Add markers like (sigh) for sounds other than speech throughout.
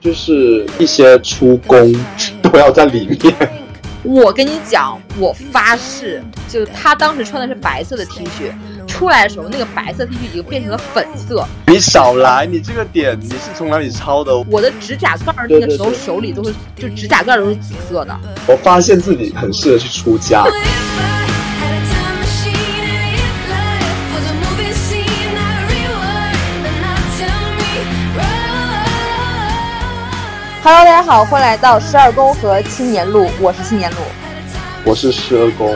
就是一些出工都要在里面。我跟你讲，我发誓，就他当时穿的是白色的 T 恤，出来的时候那个白色 T 恤已经变成了粉色。你少来，你这个点你是从哪里抄的？我的指甲盖那个时候手里都是，就指甲盖都是紫色的。我发现自己很适合去出家。Hello，大家好，欢迎来到十二宫和青年路，我是青年路，我是十二宫，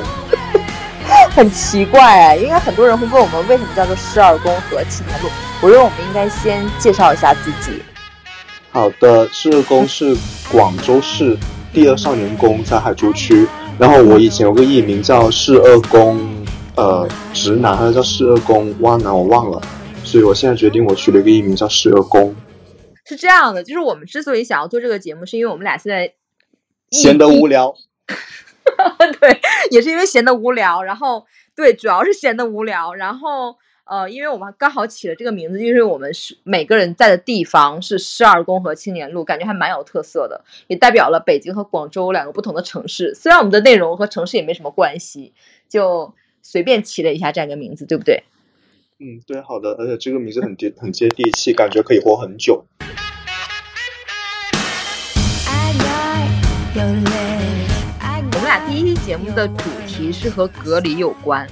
(laughs) 很奇怪哎，应该很多人会问我们为什么叫做十二宫和青年路，我认为我们应该先介绍一下自己。好的，十二宫是广州市第二少年宫，在海珠区。然后我以前有个艺名叫十二宫，呃，直男还是叫十二宫弯男，我忘了。所以我现在决定，我取了一个艺名叫十二宫。是这样的，就是我们之所以想要做这个节目，是因为我们俩现在闲得无聊。(laughs) 对，也是因为闲得无聊。然后，对，主要是闲得无聊。然后，呃，因为我们刚好起了这个名字，就是我们是每个人在的地方是十二宫和青年路，感觉还蛮有特色的，也代表了北京和广州两个不同的城市。虽然我们的内容和城市也没什么关系，就随便起了一下这样一个名字，对不对？嗯，对，好的，而且这个名字很接很接地气，感觉可以活很久。我们俩第一期节目的主题是和隔离有关，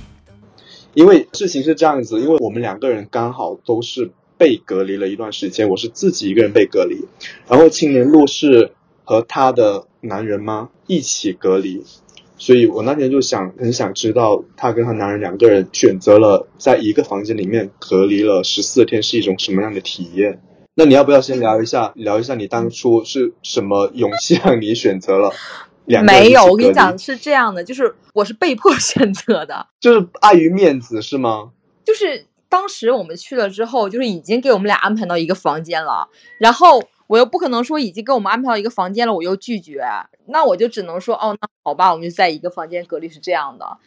因为事情是这样子，因为我们两个人刚好都是被隔离了一段时间，我是自己一个人被隔离，然后青年路是和他的男人吗一起隔离。所以我那天就想很想知道，她跟她男人两个人选择了在一个房间里面隔离了十四天是一种什么样的体验？那你要不要先聊一下，聊一下你当初是什么勇气让你选择了没有，我跟你讲是这样的，就是我是被迫选择的，(laughs) 就是碍于面子是吗？就是当时我们去了之后，就是已经给我们俩安排到一个房间了，然后。我又不可能说已经给我们安排到一个房间了，我又拒绝，那我就只能说哦，那好吧，我们就在一个房间隔离是这样的。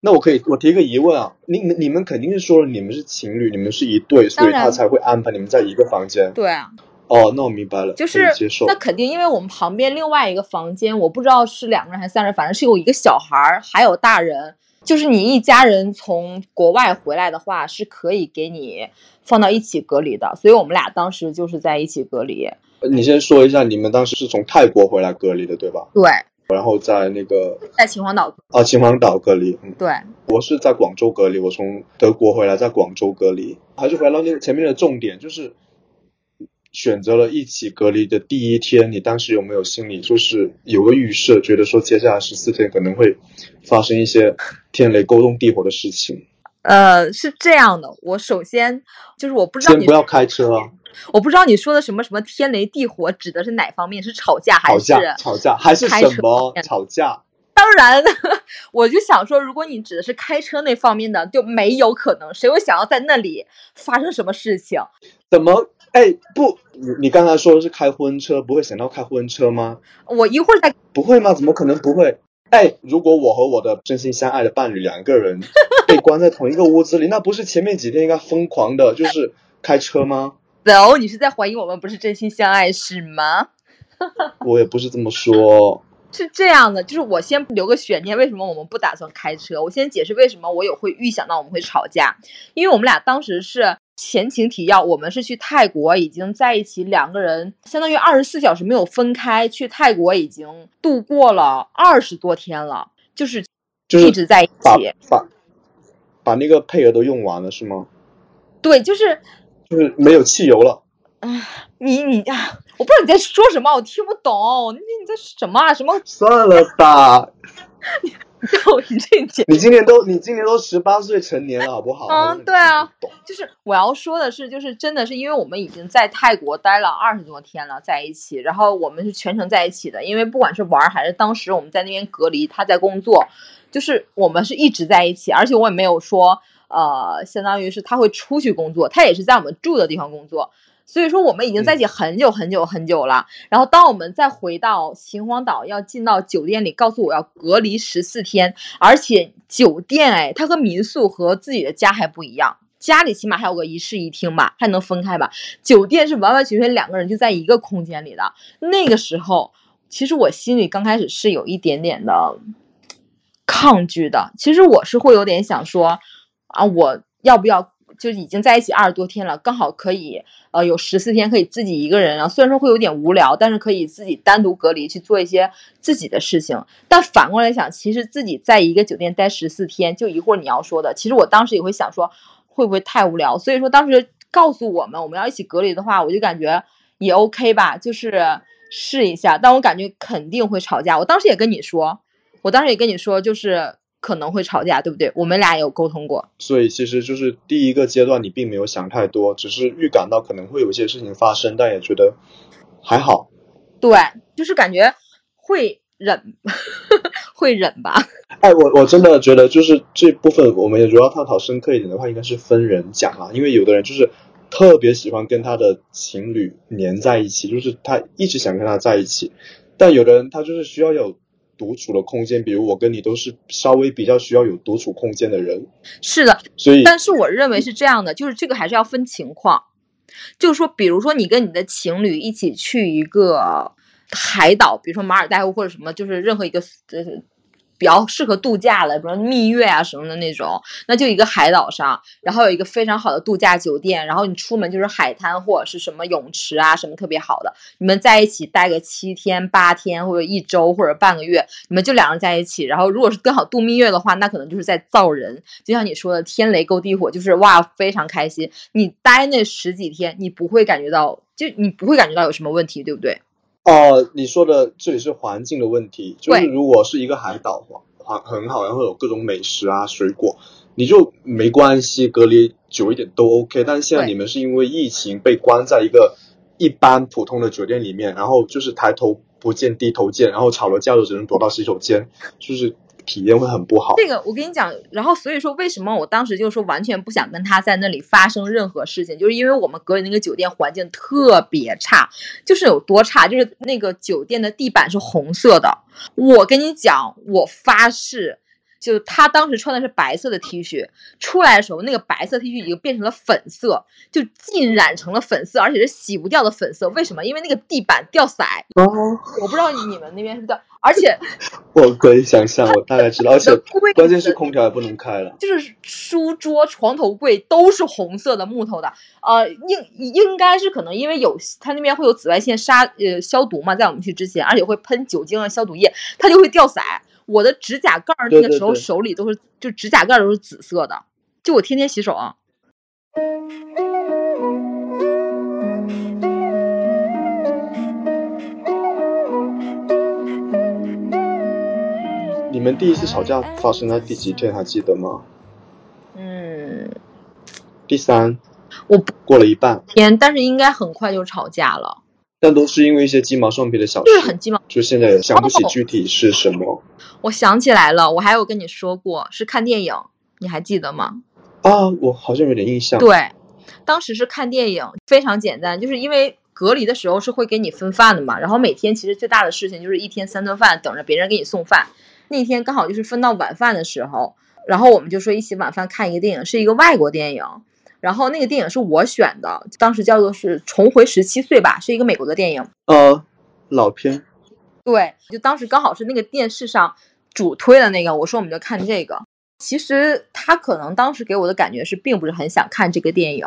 那我可以，我提个疑问啊，你们你们肯定是说了你们是情侣，你们是一对，所以他才会安排你们在一个房间。对啊。哦，那我明白了，就是接受。那肯定，因为我们旁边另外一个房间，我不知道是两个人还是三人，反正是有一个小孩儿，还有大人。就是你一家人从国外回来的话，是可以给你放到一起隔离的。所以我们俩当时就是在一起隔离。你先说一下，你们当时是从泰国回来隔离的，对吧？对。然后在那个在秦皇岛啊，秦皇岛隔离。嗯对。我是在广州隔离，我从德国回来，在广州隔离。还是回到那个前面的重点，就是选择了一起隔离的第一天，你当时有没有心里就是有个预设，觉得说接下来十四天可能会发生一些天雷勾动地火的事情？呃，是这样的，我首先就是我不知道你不要开车啊。我不知道你说的什么什么天雷地火指的是哪方面？是吵架还是吵架还是什么吵架？(laughs) 当然，(laughs) 我就想说，如果你指的是开车那方面的，就没有可能。谁会想要在那里发生什么事情？怎么？哎，不，你你刚才说的是开婚车，不会想到开婚车吗？我一会儿再不会吗？怎么可能不会？哎，如果我和我的真心相爱的伴侣两个人被关在同一个屋子里，(laughs) 那不是前面几天应该疯狂的就是开车吗？走，你是在怀疑我们不是真心相爱是吗？(laughs) 我也不是这么说，是这样的，就是我先留个悬念，为什么我们不打算开车？我先解释为什么我有会预想到我们会吵架，因为我们俩当时是前情提要，我们是去泰国已经在一起，两个人相当于二十四小时没有分开，去泰国已经度过了二十多天了，就是就是一直在一起，把把那个配额都用完了是吗？对，就是。就是没有汽油了。啊，你你啊，我不知道你在说什么，我听不懂。你你在什么啊？什么？算了吧。(laughs) 你你这你今年都你今年都十八岁成年了，好不好？嗯，对啊。就是我要说的是，就是真的是因为我们已经在泰国待了二十多天了，在一起，然后我们是全程在一起的。因为不管是玩还是当时我们在那边隔离，他在工作，就是我们是一直在一起，而且我也没有说。呃，相当于是他会出去工作，他也是在我们住的地方工作，所以说我们已经在一起很久很久很久了。然后当我们再回到秦皇岛，要进到酒店里，告诉我要隔离十四天，而且酒店哎，它和民宿和自己的家还不一样，家里起码还有个一室一厅吧，还能分开吧。酒店是完完全全两个人就在一个空间里的。那个时候，其实我心里刚开始是有一点点的抗拒的。其实我是会有点想说，啊，我要不要就已经在一起二十多天了，刚好可以呃有十四天可以自己一个人啊。虽然说会有点无聊，但是可以自己单独隔离去做一些自己的事情。但反过来想，其实自己在一个酒店待十四天，就一会儿你要说的，其实我当时也会想说。会不会太无聊？所以说当时告诉我们我们要一起隔离的话，我就感觉也 OK 吧，就是试一下。但我感觉肯定会吵架。我当时也跟你说，我当时也跟你说，就是可能会吵架，对不对？我们俩有沟通过。所以其实就是第一个阶段，你并没有想太多，只是预感到可能会有一些事情发生，但也觉得还好。对，就是感觉会忍，(laughs) 会忍吧。哎，我我真的觉得，就是这部分，我们也主要探讨深刻一点的话，应该是分人讲啊。因为有的人就是特别喜欢跟他的情侣黏在一起，就是他一直想跟他在一起。但有的人他就是需要有独处的空间，比如我跟你都是稍微比较需要有独处空间的人。是的，所以但是我认为是这样的，就是这个还是要分情况。就是说，比如说你跟你的情侣一起去一个海岛，比如说马尔代夫或者什么，就是任何一个呃。比较适合度假的，比如蜜月啊什么的那种，那就一个海岛上，然后有一个非常好的度假酒店，然后你出门就是海滩或者是什么泳池啊什么特别好的，你们在一起待个七天八天或者一周或者半个月，你们就两人在一起，然后如果是刚好度蜜月的话，那可能就是在造人，就像你说的天雷勾地火，就是哇非常开心，你待那十几天，你不会感觉到，就你不会感觉到有什么问题，对不对？哦，你说的这里是环境的问题，就是如果是一个海岛，环很好，然后有各种美食啊、水果，你就没关系，隔离久一点都 OK。但是现在你们是因为疫情被关在一个一般普通的酒店里面，然后就是抬头不见低头见，然后吵了架就只能躲到洗手间，就是。体验会很不好。这个我跟你讲，然后所以说为什么我当时就说完全不想跟他在那里发生任何事情，就是因为我们隔离那个酒店环境特别差，就是有多差，就是那个酒店的地板是红色的。我跟你讲，我发誓。就他当时穿的是白色的 T 恤，出来的时候那个白色 T 恤已经变成了粉色，就浸染成了粉色，而且是洗不掉的粉色。为什么？因为那个地板掉色。哦，我不知道你们那边是掉，而且 (laughs) 我可以想象，我大概知道，而且关键是空调也不能开了。就是书桌、床头柜都是红色的木头的，呃，应应该是可能因为有他那边会有紫外线杀呃消毒嘛，在我们去之前，而且会喷酒精啊消毒液，它就会掉色。我的指甲盖儿那个时候手里都是，就指甲盖都是紫色的，就我天天洗手啊。你们第一次吵架发生在第几天？还记得吗？嗯，第三。我过了一半天，但是应该很快就吵架了。但都是因为一些鸡毛蒜皮的小事，就是很鸡毛。就现在想不起具体是什么。我想起来了，我还有跟你说过，是看电影，你还记得吗？啊，我好像有点印象。对，当时是看电影，非常简单，就是因为隔离的时候是会给你分饭的嘛，然后每天其实最大的事情就是一天三顿饭，等着别人给你送饭。那天刚好就是分到晚饭的时候，然后我们就说一起晚饭看一个电影，是一个外国电影。然后那个电影是我选的，当时叫做是《重回十七岁》吧，是一个美国的电影。呃，老片。对，就当时刚好是那个电视上主推的那个，我说我们就看这个。其实他可能当时给我的感觉是并不是很想看这个电影，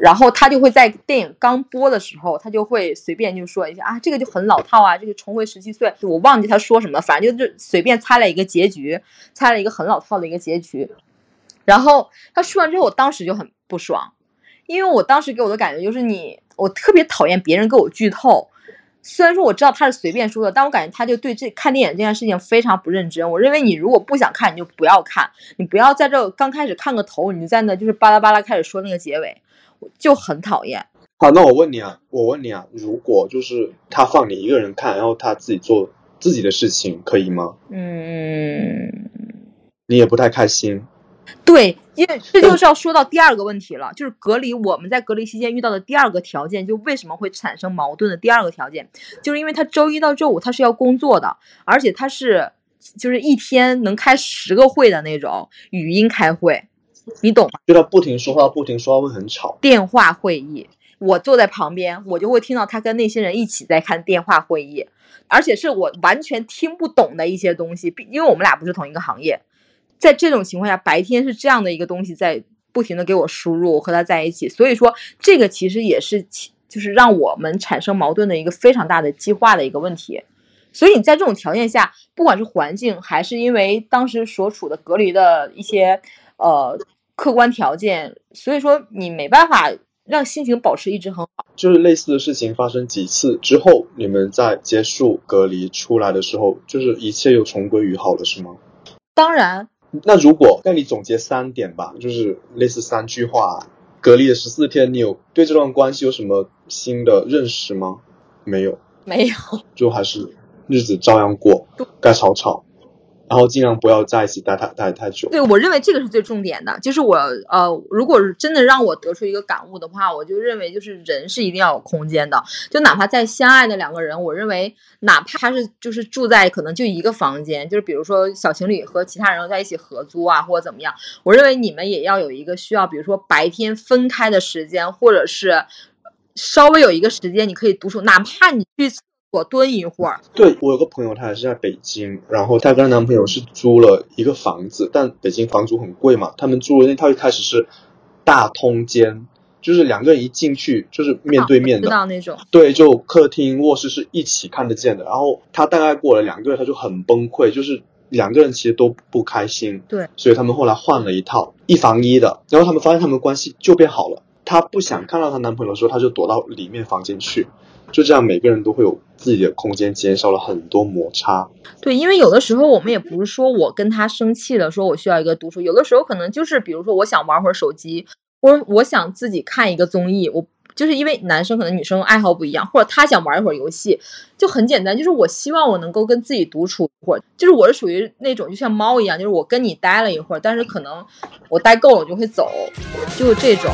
然后他就会在电影刚播的时候，他就会随便就说一下啊，这个就很老套啊，这个重回十七岁，我忘记他说什么，反正就是随便猜了一个结局，猜了一个很老套的一个结局。然后他说完之后，我当时就很。不爽，因为我当时给我的感觉就是你，我特别讨厌别人给我剧透。虽然说我知道他是随便说的，但我感觉他就对这看电影这件事情非常不认真。我认为你如果不想看，你就不要看，你不要在这刚开始看个头，你就在那就是巴拉巴拉开始说那个结尾，就很讨厌。好，那我问你啊，我问你啊，如果就是他放你一个人看，然后他自己做自己的事情，可以吗？嗯，你也不太开心。对，因为这就是要说到第二个问题了，就是隔离。我们在隔离期间遇到的第二个条件，就为什么会产生矛盾的第二个条件，就是因为他周一到周五他是要工作的，而且他是就是一天能开十个会的那种语音开会。你懂吗？就他不停说话，不停说话会很吵。电话会议，我坐在旁边，我就会听到他跟那些人一起在看电话会议，而且是我完全听不懂的一些东西，因为我们俩不是同一个行业。在这种情况下，白天是这样的一个东西在不停的给我输入，我和他在一起，所以说这个其实也是就是让我们产生矛盾的一个非常大的激化的一个问题。所以你在这种条件下，不管是环境还是因为当时所处的隔离的一些呃客观条件，所以说你没办法让心情保持一直很好。就是类似的事情发生几次之后，你们在结束隔离出来的时候，就是一切又重归于好了，是吗？当然。那如果那你总结三点吧，就是类似三句话。隔离的十四天，你有对这段关系有什么新的认识吗？没有，没有，就还是日子照样过，该吵吵。然后尽量不要在一起待太待太久。对我认为这个是最重点的，就是我呃，如果真的让我得出一个感悟的话，我就认为就是人是一定要有空间的，就哪怕在相爱的两个人，我认为哪怕他是就是住在可能就一个房间，就是比如说小情侣和其他人在一起合租啊或者怎么样，我认为你们也要有一个需要，比如说白天分开的时间，或者是稍微有一个时间你可以独处，哪怕你去。我蹲一会儿。对我有个朋友，她也是在北京，然后她跟她男朋友是租了一个房子，但北京房租很贵嘛。他们租的那套一开始是大通间，就是两个人一进去就是面对面的，知道那种。对，就客厅、卧室是一起看得见的。然后他大概过了两个月，他就很崩溃，就是两个人其实都不开心。对，所以他们后来换了一套一房一的，然后他们发现他们关系就变好了。她不想看到她男朋友的时候，她就躲到里面房间去。就这样，每个人都会有自己的空间，减少了很多摩擦。对，因为有的时候我们也不是说我跟他生气了，说我需要一个独处。有的时候可能就是，比如说我想玩会儿手机，或者我想自己看一个综艺。我就是因为男生可能女生爱好不一样，或者他想玩一会儿游戏，就很简单，就是我希望我能够跟自己独处一会儿。就是我是属于那种就像猫一样，就是我跟你待了一会儿，但是可能我待够了我就会走，就这种。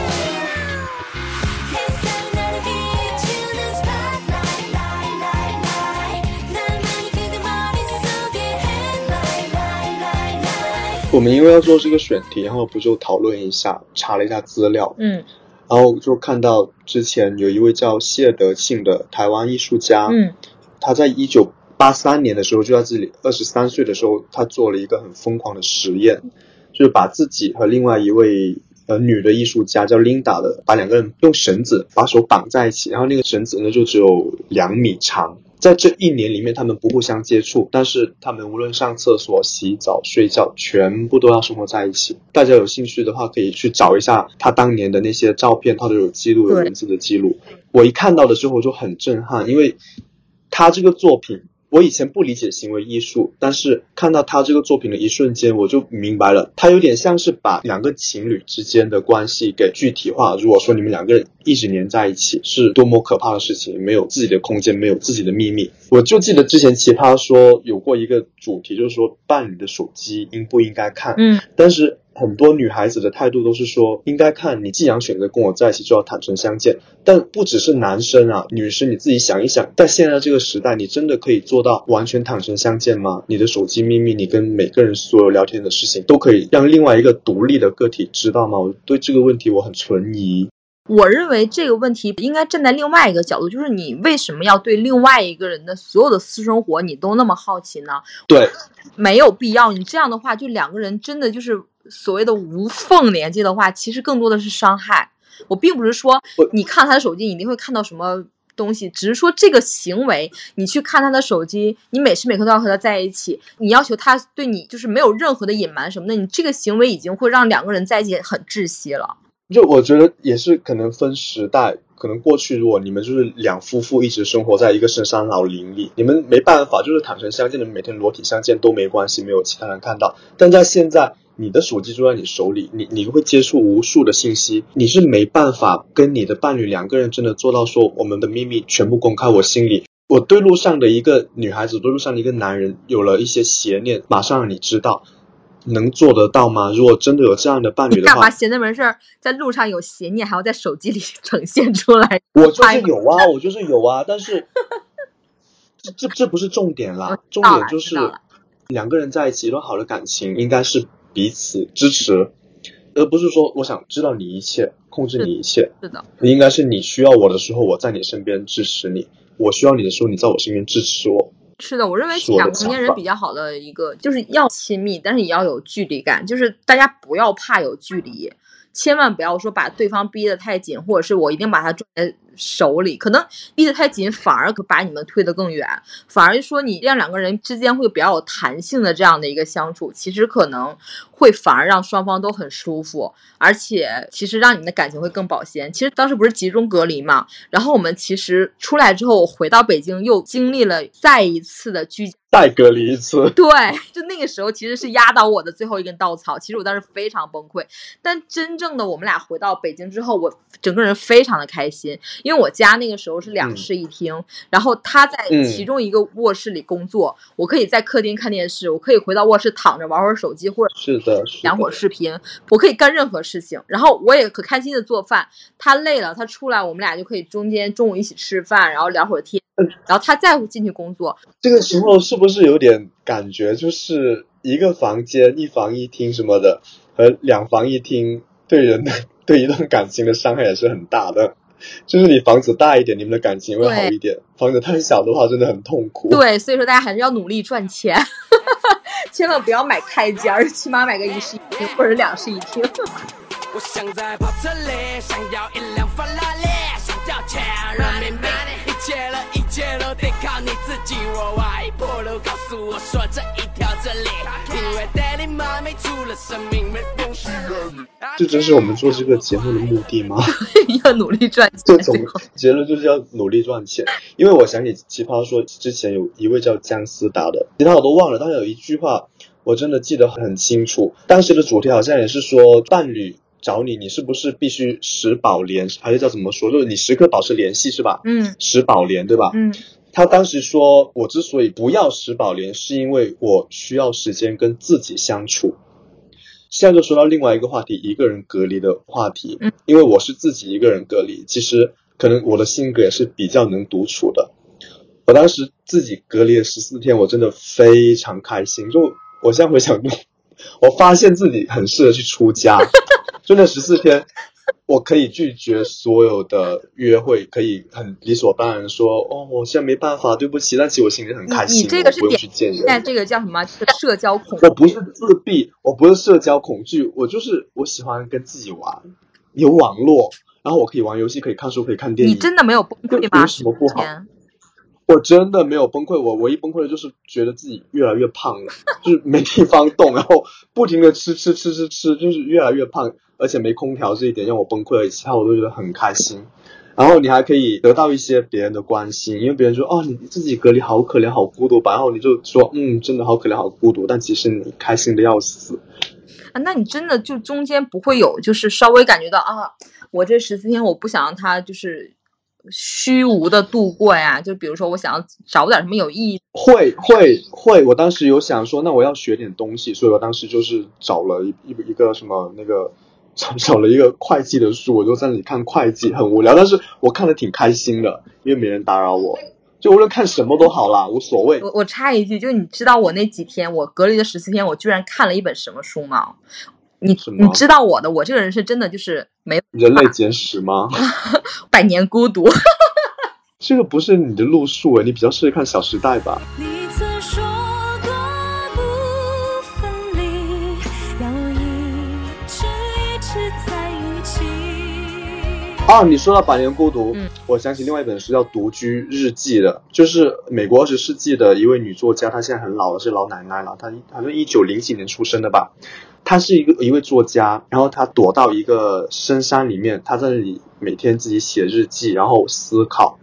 我们因为要做这个选题，然后不就讨论一下，查了一下资料，嗯，然后就看到之前有一位叫谢德庆的台湾艺术家，嗯，他在一九八三年的时候就在这里，二十三岁的时候，他做了一个很疯狂的实验，就是把自己和另外一位呃女的艺术家叫 Linda 的，把两个人用绳子把手绑在一起，然后那个绳子呢就只有两米长。在这一年里面，他们不互相接触，但是他们无论上厕所、洗澡、睡觉，全部都要生活在一起。大家有兴趣的话，可以去找一下他当年的那些照片，他都有记录，有文字的记录。我一看到的时候就很震撼，因为他这个作品。我以前不理解行为艺术，但是看到他这个作品的一瞬间，我就明白了，他有点像是把两个情侣之间的关系给具体化。如果说你们两个人一直黏在一起，是多么可怕的事情，没有自己的空间，没有自己的秘密。我就记得之前奇葩说有过一个主题，就是说伴侣的手机应不应该看，嗯，但是。很多女孩子的态度都是说，应该看你既然选择跟我在一起，就要坦诚相见。但不只是男生啊，女生你自己想一想，在现在这个时代，你真的可以做到完全坦诚相见吗？你的手机秘密，你跟每个人所有聊天的事情，都可以让另外一个独立的个体知道吗？我对这个问题我很存疑。我认为这个问题应该站在另外一个角度，就是你为什么要对另外一个人的所有的私生活你都那么好奇呢？对，没有必要。你这样的话，就两个人真的就是。所谓的无缝连接的话，其实更多的是伤害。我并不是说你看他的手机一定会看到什么东西，只是说这个行为，你去看他的手机，你每时每刻都要和他在一起，你要求他对你就是没有任何的隐瞒什么的，你这个行为已经会让两个人在一起很窒息了。就我觉得也是可能分时代，可能过去如果你们就是两夫妇一直生活在一个深山老林里，你们没办法就是坦诚相见你们，每天裸体相见都没关系，没有其他人看到。但在现在。你的手机就在你手里，你你会接触无数的信息，你是没办法跟你的伴侣两个人真的做到说我们的秘密全部公开。我心里，我对路上的一个女孩子，对路上的一个男人有了一些邪念，马上让你知道，能做得到吗？如果真的有这样的伴侣的话，干嘛闲着没事儿在路上有邪念，还要在手机里呈现出来？我就是有啊，我就是有啊，但是这这这不是重点啦，重点就是两个人在一起一段好的感情应该是。彼此支持，而不是说我想知道你一切，控制你一切。是的，应该是你需要我的时候，我在你身边支持你；我需要你的时候，你在我身边支持我。是的，我认为是两个成年人比较好的一个，就是要亲密，但是也要有距离感，就是大家不要怕有距离，千万不要说把对方逼得太紧，或者是我一定把他手里，可能逼得太紧，反而可把你们推得更远，反而说你让两个人之间会比较有弹性的这样的一个相处，其实可能会反而让双方都很舒服，而且其实让你们的感情会更保鲜。其实当时不是集中隔离嘛，然后我们其实出来之后，我回到北京又经历了再一次的居。再隔离一次，对，就那个时候其实是压倒我的最后一根稻草。其实我当时非常崩溃，但真正的我们俩回到北京之后，我整个人非常的开心，因为我家那个时候是两嗯室一厅，然后他在嗯其中一个卧室里工作，我可以在客厅看电视，我可以回到卧室躺着玩会儿手机或者是的，是两会儿。视频，我可以干任何事情，然后我也可开心的做饭。他累了，他出来，我们俩就可以中间中午一起吃饭，然后聊会儿天，嗯然后他再进去工作。这个时候是不是有点感觉，就是一个房间一房一厅什么的，和两房一厅对人的对一段感情的伤害也是很大的。就是你房子大一点，你们的感情会好一点；房子太小的话，真的很痛苦。对，所以说大家还是要努力赚钱，(laughs) 千万不要买开间儿，起码买个一室一厅或者两室一厅。我想在跑车里，想要一辆法拉利，想要钱人民币，一切的一切都得靠你自己。我外婆都，告诉我说这一条真理，因为 Daddy 妈没出了生命，没东西。这真是我们做这个节目的目的吗？(laughs) 要努力赚钱。这种结论就是要努力赚钱。因为我想起奇葩说之前有一位叫姜思达的，其他我都忘了，但是有一句话我真的记得很清楚。当时的主题好像也是说，伴侣找你，你是不是必须时保联，还是叫怎么说？就是你时刻保持联系是吧？嗯时保联对吧？嗯他当时说，我之所以不要时保联，是因为我需要时间跟自己相处。现在就说到另外一个话题，一个人隔离的话题。嗯，因为我是自己一个人隔离，其实可能我的性格也是比较能独处的。我当时自己隔离了十四天，我真的非常开心。就我现在回想，我发现自己很适合去出家。(laughs) 就那十四天，我可以拒绝所有的约会，可以很理所当然说，哦，我现在没办法，对不起。但其实我心里很开心，你你这个是我不用去见现在。这个叫什么？社交恐我不是自闭，我不是社交恐惧，我就是我喜欢跟自己玩，有网络，然后我可以玩游戏，可以看书，可以看电影。你真的没有崩溃吗？有什么不好天我真的没有崩溃，我唯一崩溃的就是觉得自己越来越胖了，就是没地方动，然后不停的吃吃吃吃吃，就是越来越胖，而且没空调这一点让我崩溃了，其他我都觉得很开心。然后你还可以得到一些别人的关心，因为别人说哦你自己隔离好可怜好孤独吧，然后你就说嗯真的好可怜好孤独，但其实你开心的要死。啊，那你真的就中间不会有，就是稍微感觉到啊，我这十四天我不想让他就是虚无的度过呀。就比如说，我想要找点什么有意义会会会，我当时有想说，那我要学点东西，所以我当时就是找了一一一个什么那个找找了一个会计的书，我就在那里看会计，很无聊，但是我看的挺开心的，因为没人打扰我，就无论看什么都好啦，无所谓。我我插一句，就你知道我那几天我隔离的十四天，我居然看了一本什么书吗？你你知道我的，我这个人是真的就是没人类简史吗？(laughs) 百年孤独。(laughs) 这个不是你的路数诶，你比较适合看《小时代》吧？你曾说过不分离，要一直一直在一起。啊，你说到百年孤独，嗯我想起另外一本书叫《独居日记》的，就是美国二十世纪的一位女作家，她现在很老了，是老奶奶了，她好像一九零几年出生的吧。他是一个一位作家，然后他躲到一个深山里面，他在那里每天自己写日记，然后思考。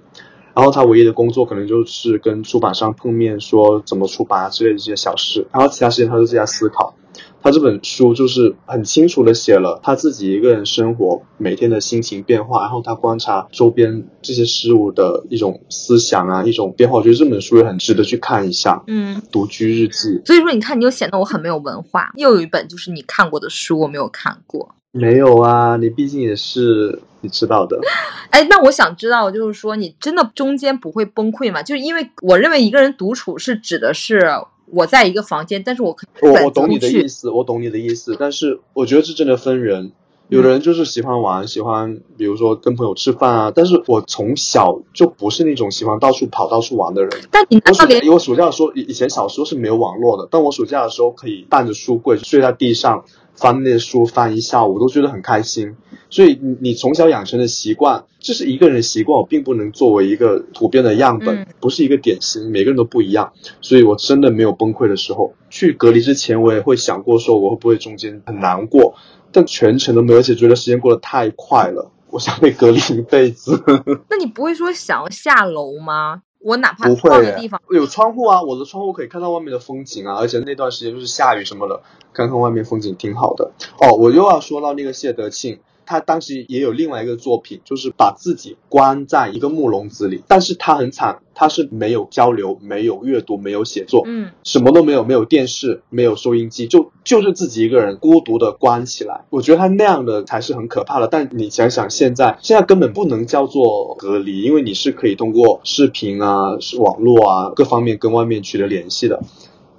然后他唯一的工作可能就是跟出版商碰面，说怎么出版啊之类的这些小事，然后其他时间他都在家思考。他这本书就是很清楚的写了他自己一个人生活每天的心情变化，然后他观察周边这些事物的一种思想啊，一种变化。我觉得这本书也很值得去看一下。嗯，独居日记所以说你看，你又显得我很没有文化。又有一本就是你看过的书，我没有看过。没有啊，你毕竟也是你知道的。(laughs) 哎，那我想知道，就是说你真的中间不会崩溃吗？就是因为我认为一个人独处是指的是我在一个房间，但是我可以我我懂你的意思，我懂你的意思，但是我觉得这真的分人。有的人就是喜欢玩，喜欢比如说跟朋友吃饭啊，但是我从小就不是那种喜欢到处跑、到处玩的人。但你我暑我暑假的时候，以以前小时候是没有网络的，但我暑假的时候可以伴着书柜睡在地上，翻那些书翻一下午，我都觉得很开心。所以你你从小养成的习惯，这是一个人的习惯，我并不能作为一个普遍的样本，嗯不是一个典型，每个人都不一样。所以我真的没有崩溃的时候。去隔离之前，我也会想过说我会不会中间很难过，但全程都没有，而且觉得时间过得太快了。我想被隔离一辈子。那你不会说想要下楼吗？我哪怕不会耶换个地方，有窗户啊，我的窗户可以看到外面的风景啊，而且那段时间就是下雨什么的，看看外面风景挺好的。哦，我又要说到那个谢德庆，他当时也有另外一个作品，就是把自己关在一个木笼子里，但是他很惨，他是没有交流、没有阅读、没有写作，嗯，什么都没有，没有电视，没有收音机，就就是自己一个人孤独的关起来。我觉得他那样的才是很可怕的。但你想想，现在现在根本不能叫做隔离，因为你是可以通过视频啊、是网络啊各方面跟外面取得联系的，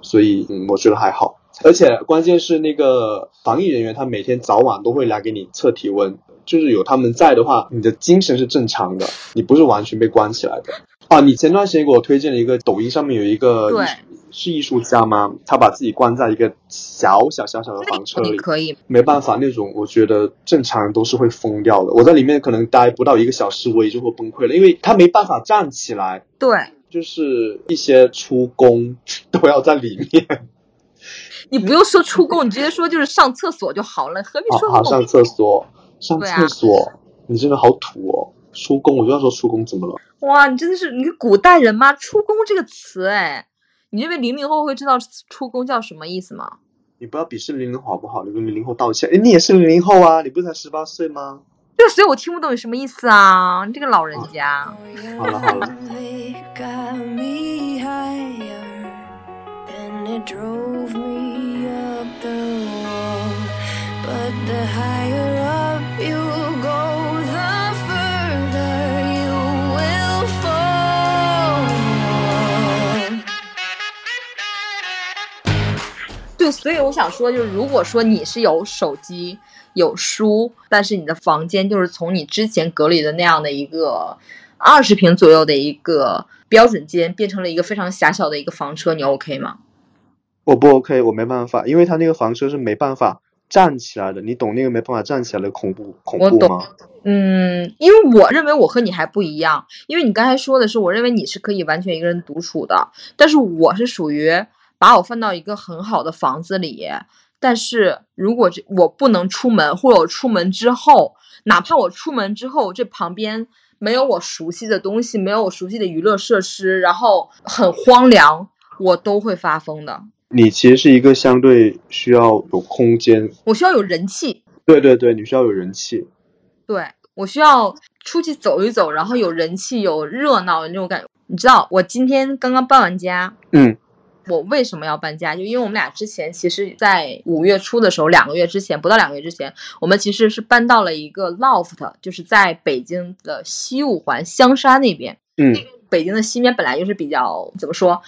所以嗯，我觉得还好。而且关键是那个防疫人员，他每天早晚都会来给你测体温，就是有他们在的话，你的精神是正常的，你不是完全被关起来的。啊，你前段时间给我推荐了一个抖音上面有一个对艺是艺术家吗？他把自己关在一个小小小小的房车里，可以，没办法，那种我觉得正常人都是会疯掉的。我在里面可能待不到一个小时，我也就会崩溃了，因为他没办法站起来，对，就是一些出工都要在里面。你不用说出宫，你直接说就是上厕所就好了，何必说好上？厕所，上厕所，你真的好土哦！出工，我就要说出工怎么了？哇，你真的是你是古代人吗？出宫这个词，哎，你认为零零后会知道出宫叫什么意思吗？你不要鄙视零零后好不好？你跟零零后道歉。哎，你也是零零后啊，你不是才十八岁吗？对，所以我听不懂你什么意思啊，你这个老人家。好了好了，(laughs) it drove me up the wall. But the higher up you go, the further you will fall. 对，所以我想说，就是如果说你是有手机。有书，但是你的房间就是从你之前隔离的那样的一个二十平左右的一个标准间，变成了一个非常狭小的一个房车，你 OK 吗？我不 OK，我没办法，因为他那个房车是没办法站起来的，你懂那个没办法站起来的恐怖恐怖吗？嗯，因为我认为我和你还不一样，因为你刚才说的是，我认为你是可以完全一个人独处的，但是我是属于把我放到一个很好的房子里，但是如果这我不能出门，或者我出门之后，哪怕我出门之后，这旁边没有我熟悉的东西，没有我熟悉的娱乐设施，然后很荒凉，我都会发疯的。你其实是一个相对需要有空间，我需要有人气，对对对，你需要有人气。对我需要出去走一走，然后有人气、有热闹的那种感觉。你知道，我今天刚刚搬完家，嗯我为什么要搬家？就因为我们俩之前其实，在五月初的时候，两个月之前，不到两个月之前，我们其实是搬到了一个 loft，就是在北京的西五环香山那边。嗯北京的西边本来就是比较怎么说，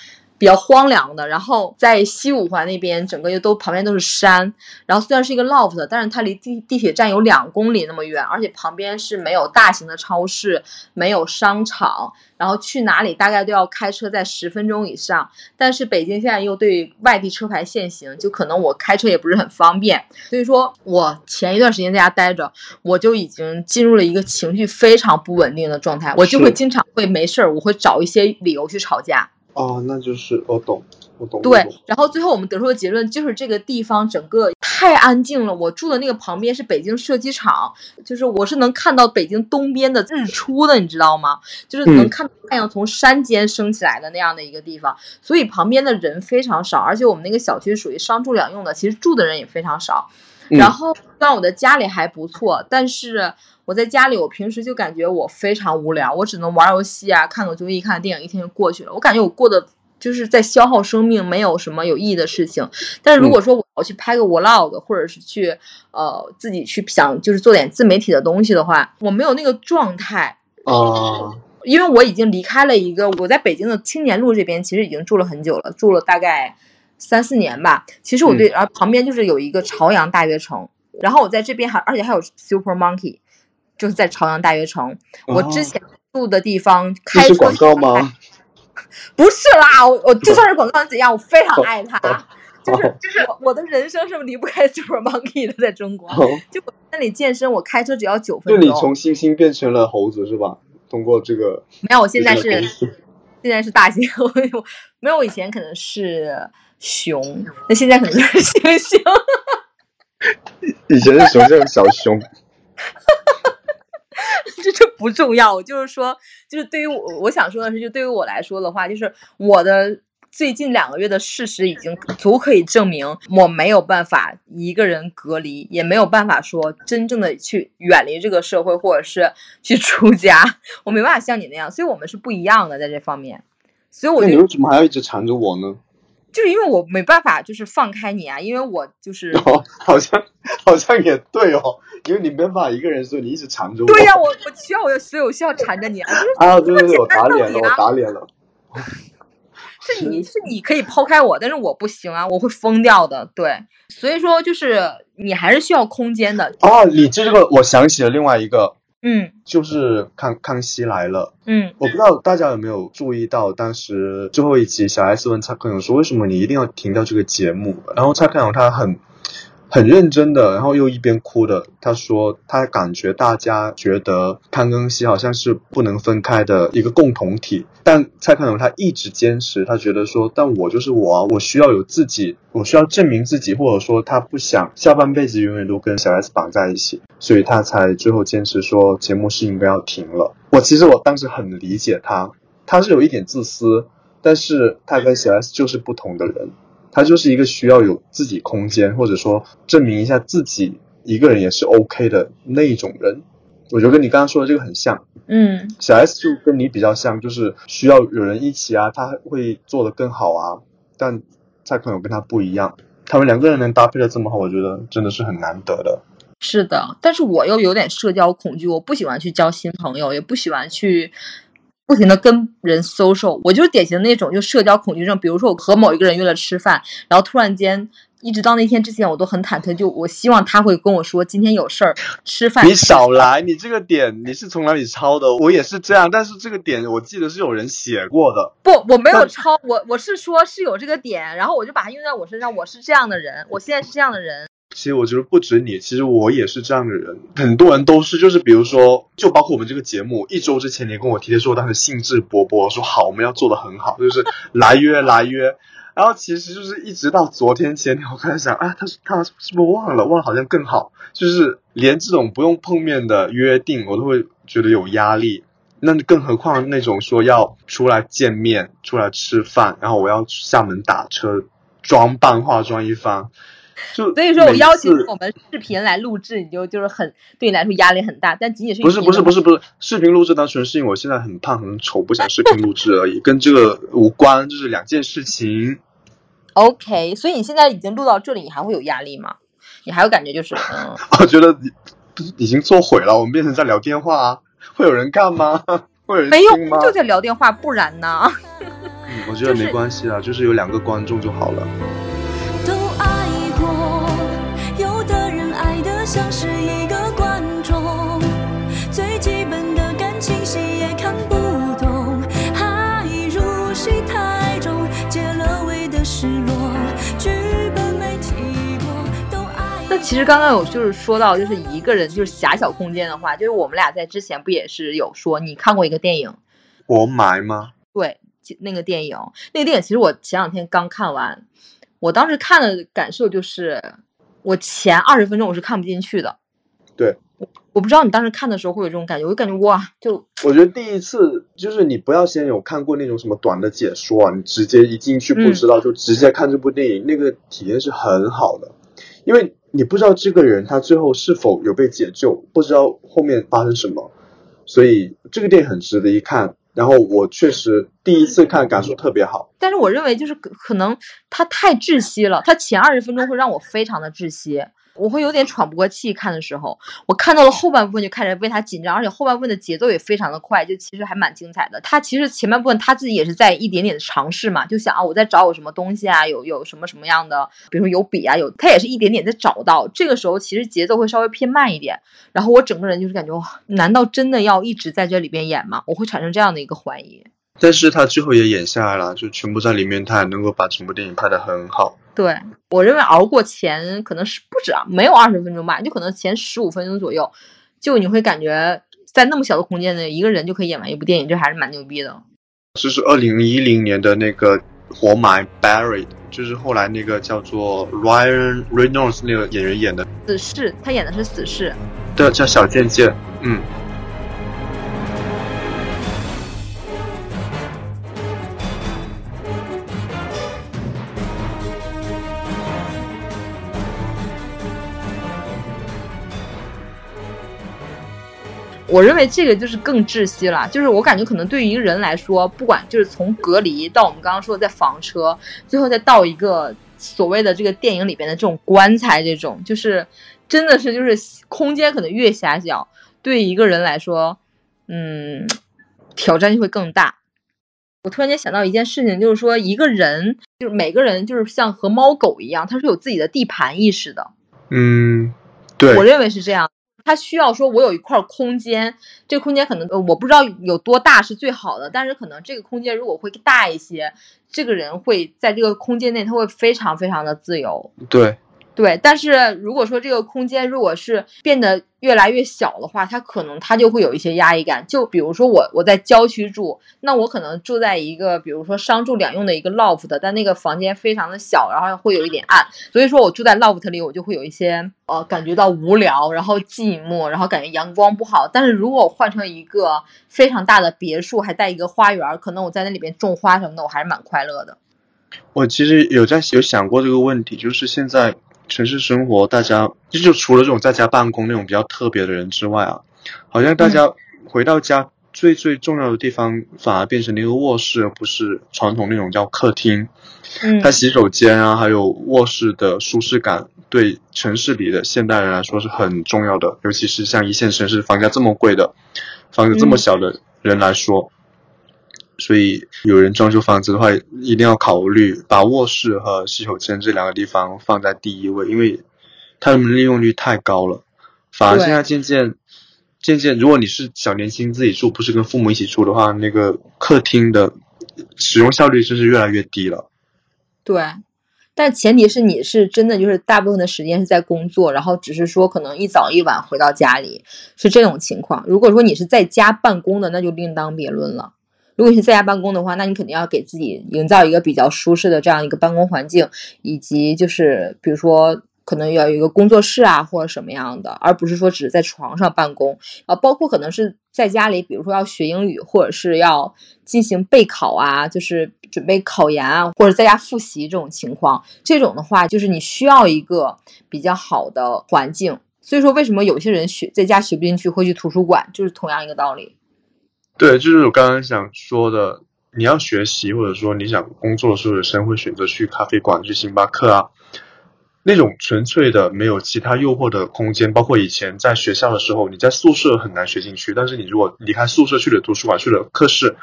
比较荒凉的，然后在西五环那边，整个就都旁边都是山，然后虽然是一个 loft，但是它离地地铁站有两公里那么远，而且旁边是没有大型的超市，没有商场，然后去哪里大概都要开车在十分钟以上。但是北京现在又对外地车牌限行，就可能我开车也不是很方便，所以说我前一段时间在家待着，我就已经进入了一个情绪非常不稳定的状态，我就会经常会没事儿，我会找一些理由去吵架。哦，那就是我懂，我懂。对，然后最后我们得出的结论就是这个地方整个太安静了。我住的那个旁边是北京射击场，就是我是能看到北京东边的日出的，你知道吗？就是能嗯看到太阳从山间升起来的那样的一个地方，所以旁边的人非常少，而且我们那个小区属于商住两用的，其实住的人也非常少。嗯然后虽然我的家里还不错，但是我在家里，我平时就感觉我非常无聊，我只能玩游戏啊，看个综艺、看个电影，一天就过去了。我感觉我过的就是在消耗生命，没有什么有意义的事情。但是如果说我要去拍个 vlog，或者是去呃自己去想就是做点自媒体的东西的话，我没有那个状态。哦，因为我已经离开了一个我在北京的青年路这边，其实已经住了很久了，住了大概三四年吧。其实我对，然后旁边就是有一个朝阳大悦城，然后我在这边还而且还有 Super Monkey，就是在朝阳大悦城。我之哦前住的地方开车广告吗？不是啦，我我就算是广告怎样，我非常爱它。就是哦就是我我的人生是离不开 Super Monkey 的，在中国。哦，就我那里健身，我开车只要九分钟。就你从猩猩变成了猴子是吧？通过这个，没有，我现在是现在是大猩，我 (laughs) 我没有我以前可能是熊，那现在可能是猩猩。以前是熊，现在是小熊。(laughs) 这这不重要，我就是说，就是对于我我想说的是，就对于我来说的话，就是我的最近两个月的事实已经足可以证明，我没有办法一个人隔离，也没有办法说真正的去远离这个社会，或者是去出家，我没办法像你那样，所以我们是不一样的在这方面。所以我你为什么还要一直缠着我呢？就是因为我没办法就是放开你啊，因为我就是哦，好像好像也对哦，因为你没办法一个人，所以你一直缠着我。对呀、我我需要我有所以我需要缠着你啊，就是啊，对对对，我打脸了，我打脸了。是你是你可以抛开我，但是我不行啊，我会疯掉的。对，所以说就是你还是需要空间的。哦，你这个我想起了另外一个，嗯就是康康熙来了。嗯，我不知道大家有没有注意到，当时最后一集小 S 问蔡康永说：“为什么你一定要停掉这个节目？”然后蔡康永他很很认真的，然后又一边哭的，他说他感觉大家觉得康跟熙好像是不能分开的一个共同体，但蔡康永他一直坚持，他觉得说，但我就是我，我需要有自己，我需要证明自己，或者说他不想下半辈子永远都跟小 S 绑在一起，所以他才最后坚持说节目是应该要停了。我其实我当时很理解他，他是有一点自私，但是他跟小 S 就是不同的人。他就是一个需要有自己空间，或者说证明一下自己一个人也是 OK 的那一种人。我觉得跟你刚刚说的这个很像，嗯小 S 就跟你比较像，就是需要有人一起啊，他会做得更好啊。但蔡康永跟他不一样，他们两个人能搭配的这么好，我觉得真的是很难得的。是的，但是我又有点社交恐惧，我不喜欢去交新朋友，也不喜欢去不停的跟人 social，我就是典型的那种就社交恐惧症。比如说我和某一个人约了吃饭，然后突然间。一直到那天之前，我都很忐忑，就我希望他会跟我说今天有事儿，吃饭。你少来，你这个点你是从哪里抄的？我也是这样，但是这个点我记得是有人写过的。不，我没有抄，我我是说是有这个点，然后我就把它用在我身上。我是这样的人，我现在是这样的人。其实我觉得不止你，其实我也是这样的人，很多人都是，就是比如说，就包括我们这个节目，一周之前你跟我提的时候，当时兴致勃勃说好，我们要做的很好，就是 (laughs) 来约来约，然后其实就是一直到昨天前天，我开始想，啊，他他是不是忘了，忘了好像更好，就是连这种不用碰面的约定，我都会觉得有压力。那更何况那种说要出来见面、出来吃饭，然后我要厦门打车、装扮、化妆一番，就所以说我邀请次我们视频来录制，你就就是很对你来说压力很大，但仅仅是不是不是不是是不是，视频录制单纯是因为我现在很胖很丑，不想视频录制而已，跟这个无关，这是两件事情。OK，所以你现在已经录到这里，你还会有压力吗？你还有感觉就是嗯，(laughs) 我觉得你已经做毁了，我们变成在聊电话啊，会有人看吗？会有人没有？就在聊电话，不然呢？(laughs) 嗯，我觉得没关系啦，就是有两个观众就好了。像是一个观众，最基本的感情戏也看不懂，爱入戏太重，结了尾的失落，剧本没提过，都爱。那其实刚刚有就是说到，就是一个人就是狭小空间的话，就是我们俩在之前不也是有说，你看过一个电影，活埋吗？对，那个电影，那个电影其实我前两天刚看完，我当时看的感受就是，我前二十分钟我是看不进去的。对，我我不知道你当时看的时候会有这种感觉，我就感觉哇，就我觉得第一次就是你不要先有看过那种什么短的解说啊，你直接一进去不嗯知道、就直接看这部电影，那个体验是很好的，因为你不知道这个人他最后是否有被解救，不知道后面发生什么，所以这个电影很值得一看。然后我确实第一次看感受特别好，但是我认为就是可能它太窒息了，它前二十分钟会让我非常的窒息，我会有点喘不过气。看的时候，我看到了后半部分就开始为他紧张，而且后半部分的节奏也非常的快，就其实还蛮精彩的。他其实前半部分他自己也是在一点点的尝试嘛，就想啊，我在找有什么东西啊，有有什么什么样的，比如说有笔啊，有他也是一点点在找到。这个时候其实节奏会稍微偏慢一点，然后我整个人就是感觉，难道真的要一直在这里边演吗？我会产生这样的一个怀疑。但是他最后也演下来了，就全部在里面，他还能够把整部电影拍得很好。对我认为熬过前可能是不止啊，没有二十分钟吧，就可能前十五分钟左右，就你会感觉在那么小的空间内，一个人就可以演完一部电影，这还是蛮牛逼的。这是二零一零年的那个《活埋》（Buried），就是后来那个叫做 Ryan Reynolds 那个演员演的。死侍，他演的是死侍。对，叫小贱贱。嗯。我认为这个就是更窒息了，就是我感觉可能对于一个人来说，不管就是从隔离到我们刚刚说的在房车，最后再到一个所谓的这个电影里边的这种棺材，这种就是真的是就是空间可能越狭小，对一个人来说，嗯，挑战就会更大。我突然间想到一件事情，就是说一个人就是每个人就是像和猫狗一样，他是有自己的地盘意识的。嗯，对，我认为是这样。他需要说，我有一块空间，这个空间可能，我不知道有多大是最好的，但是可能这个空间如果会大一些，这个人会在这个空间内，他会非常非常的自由。对。对，但是如果说这个空间如果是变得越来越小的话，它可能它就会有一些压抑感。就比如说我我在郊区住，那我可能住在一个比如说商住两用的一个 loft，但那个房间非常的小，然后会有一点暗，所以说我住在 loft 里，我就会有一些呃感觉到无聊，然后寂寞，然后感觉阳光不好。但是如果我换成一个非常大的别墅，还带一个花园，可能我在那里边种花什么的，我还是蛮快乐的。我其实有在有想过这个问题，就是现在。城市生活，大家就就除了这种在家办公那种比较特别的人之外啊，好像大家回到家最最重要的地方反而变成了一个卧室，而不是传统那种叫客厅。嗯，它洗手间啊，还有卧室的舒适感，对城市里的现代人来说是很重要的，尤其是像一线城市房价这么贵的，房子这么小的人来说。所以有人装修房子的话，一定要考虑把卧室和洗手间这两个地方放在第一位，因为它们利用率太高了。反而现在渐渐渐渐，如果你是小年轻自己住，不是跟父母一起住的话，那个客厅的使用效率真是越来越低了。对，但前提是你是真的就是大部分的时间是在工作，然后只是说可能一早一晚回到家里是这种情况。如果说你是在家办公的，那就另当别论了。如果你是在家办公的话，那你肯定要给自己营造一个比较舒适的这样一个办公环境，以及就是比如说可能要有一个工作室啊或者什么样的，而不是说只是在床上办公啊。包括可能是在家里，比如说要学英语或者是要进行备考啊，就是准备考研啊，或者在家复习这种情况，这种的话就是你需要一个比较好的环境。所以说，为什么有些人学在家学不进去，会去图书馆，就是同样一个道理。对，就是我刚刚想说的，你要学习或者说你想工作的时候，有些人会选择去咖啡馆、去星巴克啊，那种纯粹的没有其他诱惑的空间。包括以前在学校的时候，你在宿舍很难学进去，但是你如果离开宿舍去了图书馆、去了课室，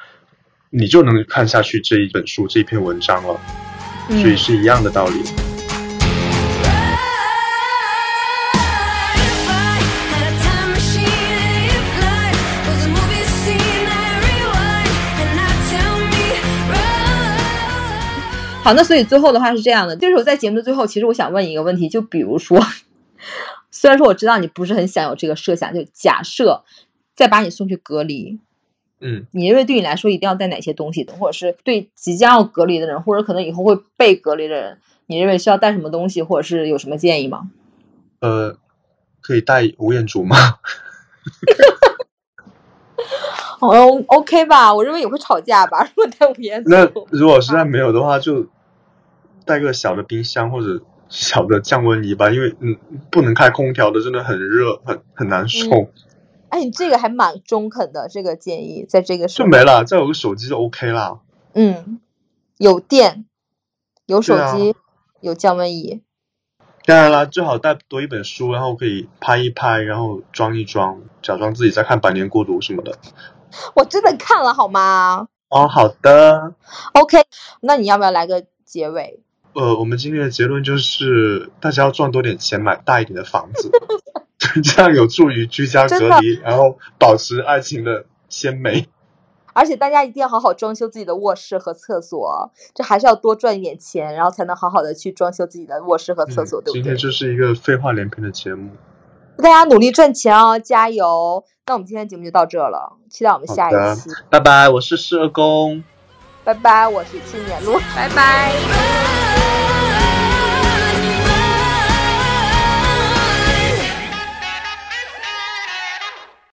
你就能看下去这一本书、这一篇文章了。所以是一样的道理。好，那所以最后的话是这样的，就是我在节目的最后，其实我想问一个问题，就比如说，虽然说我知道你不是很想有这个设想，就假设再把你送去隔离，嗯，你认为对你来说一定要带哪些东西的，或者是对即将要隔离的人，或者可能以后会被隔离的人，你认为需要带什么东西，或者是有什么建议吗？呃，可以带吴彦祖吗？(laughs) 哦，OK 吧，我认为也会吵架吧。如果带吴彦祖，那如果实在没有的话，就带个小的冰箱或者 (laughs) 小的降温仪吧。因为嗯，不能开空调的，真的很热，很很难受。哎，你这个还蛮中肯的，这个建议在这个就没了，再有个手机就 OK 啦。嗯，有电，有手机，有降温仪。当然啦，最好带多一本书，然后可以拍一拍，然后装一装，假装自己在看《百年孤独》什么的。我真的看了好吗哦，好的。？OK，那你要不要来个结尾？呃，我们今天的结论就是，大家要赚多点钱，买大一点的房子，(laughs) 这样有助于居家隔离，然后保持爱情的鲜美。而且大家一定要好好装修自己的卧室和厕所，这还是要多赚一点钱，然后才能好好的去装修自己的卧室和厕所，对不对嗯今天？就是一个废话连篇的节目。大家努力赚钱哦，加油！那我们今天节目就到这了，期待我们下一期。拜拜，我是社工。拜拜，我是青年路，拜拜。